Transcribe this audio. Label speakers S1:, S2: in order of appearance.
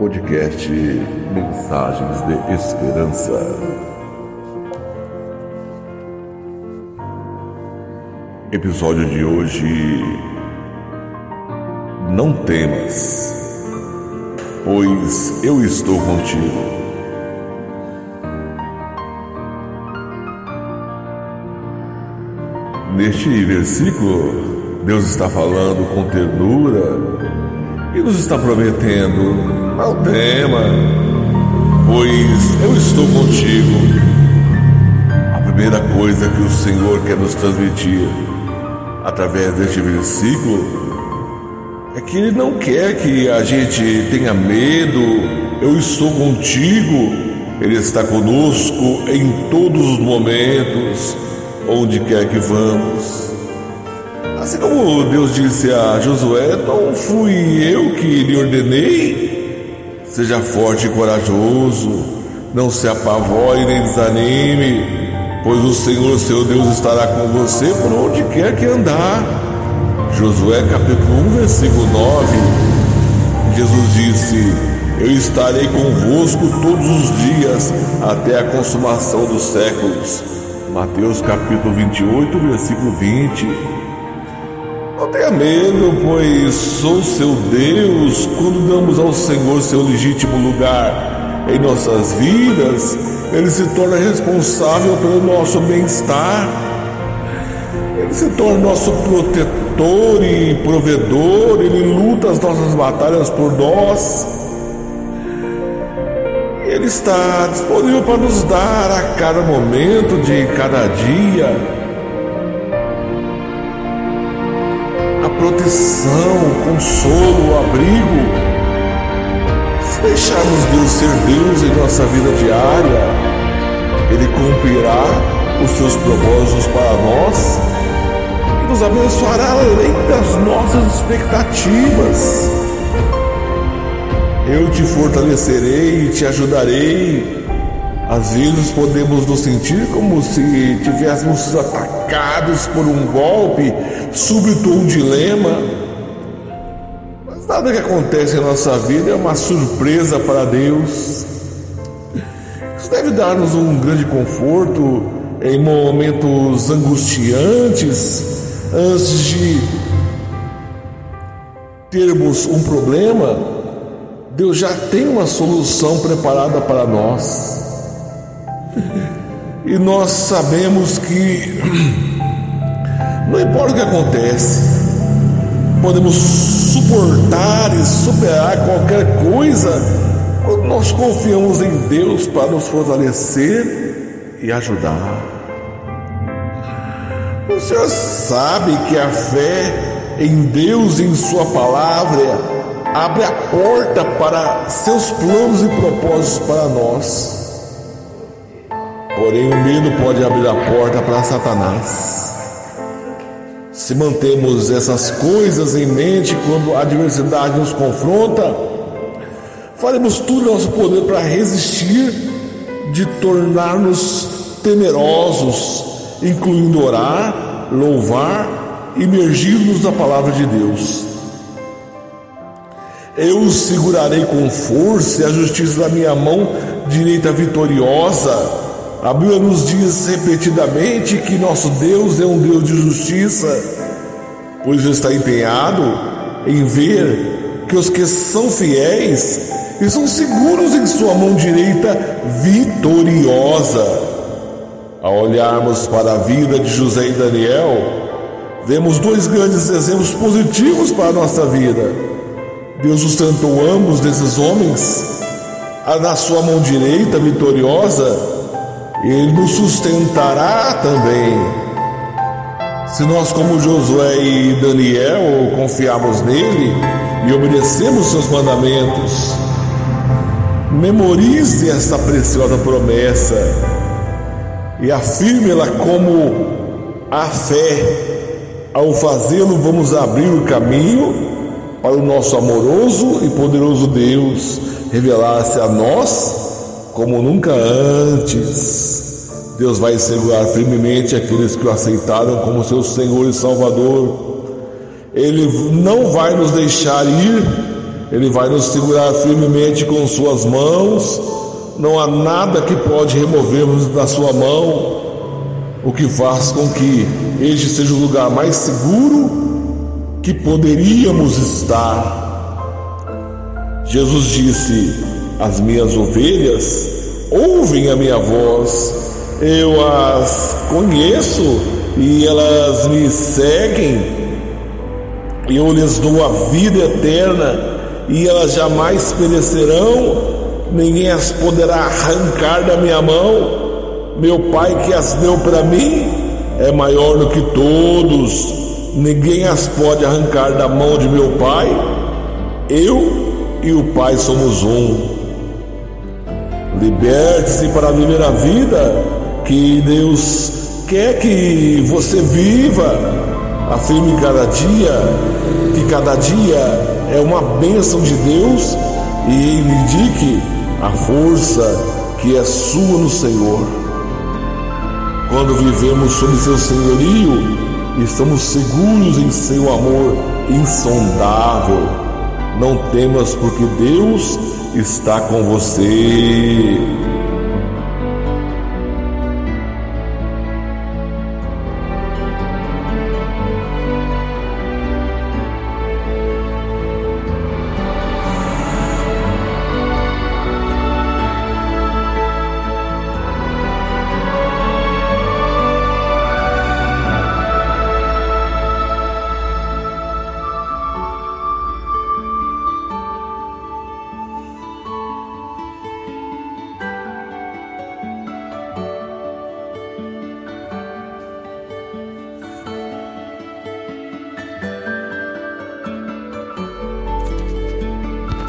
S1: podcast Mensagens de Esperança. Episódio de hoje: Não temas, pois eu estou contigo. Neste versículo, Deus está falando com ternura e nos está prometendo: não tema, pois eu estou contigo. A primeira coisa que o Senhor quer nos transmitir através deste versículo é que Ele não quer que a gente tenha medo, eu estou contigo, Ele está conosco em todos os momentos onde quer que vamos. Assim como Deus disse a Josué, não fui eu que lhe ordenei. Seja forte e corajoso, não se apavore nem desanime, pois o Senhor seu Deus estará com você por onde quer que andar. Josué capítulo 1, versículo 9. Jesus disse: Eu estarei convosco todos os dias até a consumação dos séculos. Mateus capítulo 28, versículo 20. Tenha medo, pois sou seu Deus. Quando damos ao Senhor seu legítimo lugar em nossas vidas, Ele se torna responsável pelo nosso bem-estar. Ele se torna nosso protetor e provedor. Ele luta as nossas batalhas por nós. Ele está disponível para nos dar a cada momento de cada dia proteção, consolo, abrigo. Se deixarmos Deus ser Deus em nossa vida diária, Ele cumprirá os seus propósitos para nós e nos abençoará além das nossas expectativas. Eu te fortalecerei e te ajudarei. Às vezes podemos nos sentir como se tivéssemos sido atacados por um golpe, súbito um dilema. Mas nada que acontece em nossa vida é uma surpresa para Deus. Isso deve dar-nos um grande conforto em momentos angustiantes, antes de termos um problema Deus já tem uma solução preparada para nós. E nós sabemos que não importa o que acontece, podemos suportar e superar qualquer coisa quando nós confiamos em Deus para nos fortalecer e ajudar. O Senhor sabe que a fé em Deus e em Sua palavra abre a porta para seus planos e propósitos para nós. Porém, o medo pode abrir a porta para Satanás. Se mantemos essas coisas em mente quando a adversidade nos confronta, faremos tudo nosso poder para resistir de tornar-nos temerosos, incluindo orar, louvar, imergir-nos na palavra de Deus. Eu segurarei com força a justiça da minha mão direita vitoriosa. A Bíblia nos diz repetidamente que nosso Deus é um Deus de justiça, pois está empenhado em ver que os que são fiéis estão seguros em sua mão direita vitoriosa. Ao olharmos para a vida de José e Daniel, vemos dois grandes exemplos positivos para a nossa vida. Deus sustentou ambos desses homens na sua mão direita vitoriosa, Ele nos sustentará também. Se nós, como Josué e Daniel, confiarmos nele e obedecemos seus mandamentos, memorize essa preciosa promessa e afirme-la como a fé. Ao fazê-lo, vamos abrir o caminho para o nosso amoroso e poderoso Deus revelar-se a nós como nunca antes. Deus vai segurar firmemente aqueles que o aceitaram como seu Senhor e Salvador. Ele não vai nos deixar ir Ele vai nos segurar firmemente com suas mãos. Não há nada que pode removermos da sua mão, o que faz com que este seja o lugar mais seguro que poderíamos estar. Jesus disse: As minhas ovelhas ouvem a minha voz, eu as conheço e elas me seguem. Eu lhes dou a vida eterna e elas jamais perecerão, ninguém as poderá arrancar da minha mão. Meu Pai que as deu para mim é maior do que todos, ninguém as pode arrancar da mão de meu Pai. Eu e o Pai somos um. Liberte-se para viver a vida que Deus quer que você viva. Afirme cada dia que cada dia é uma bênção de Deus e indique a força que é sua no Senhor. Quando vivemos sob seu senhorio, estamos seguros em seu amor insondável. Não temas, porque Deus está com você.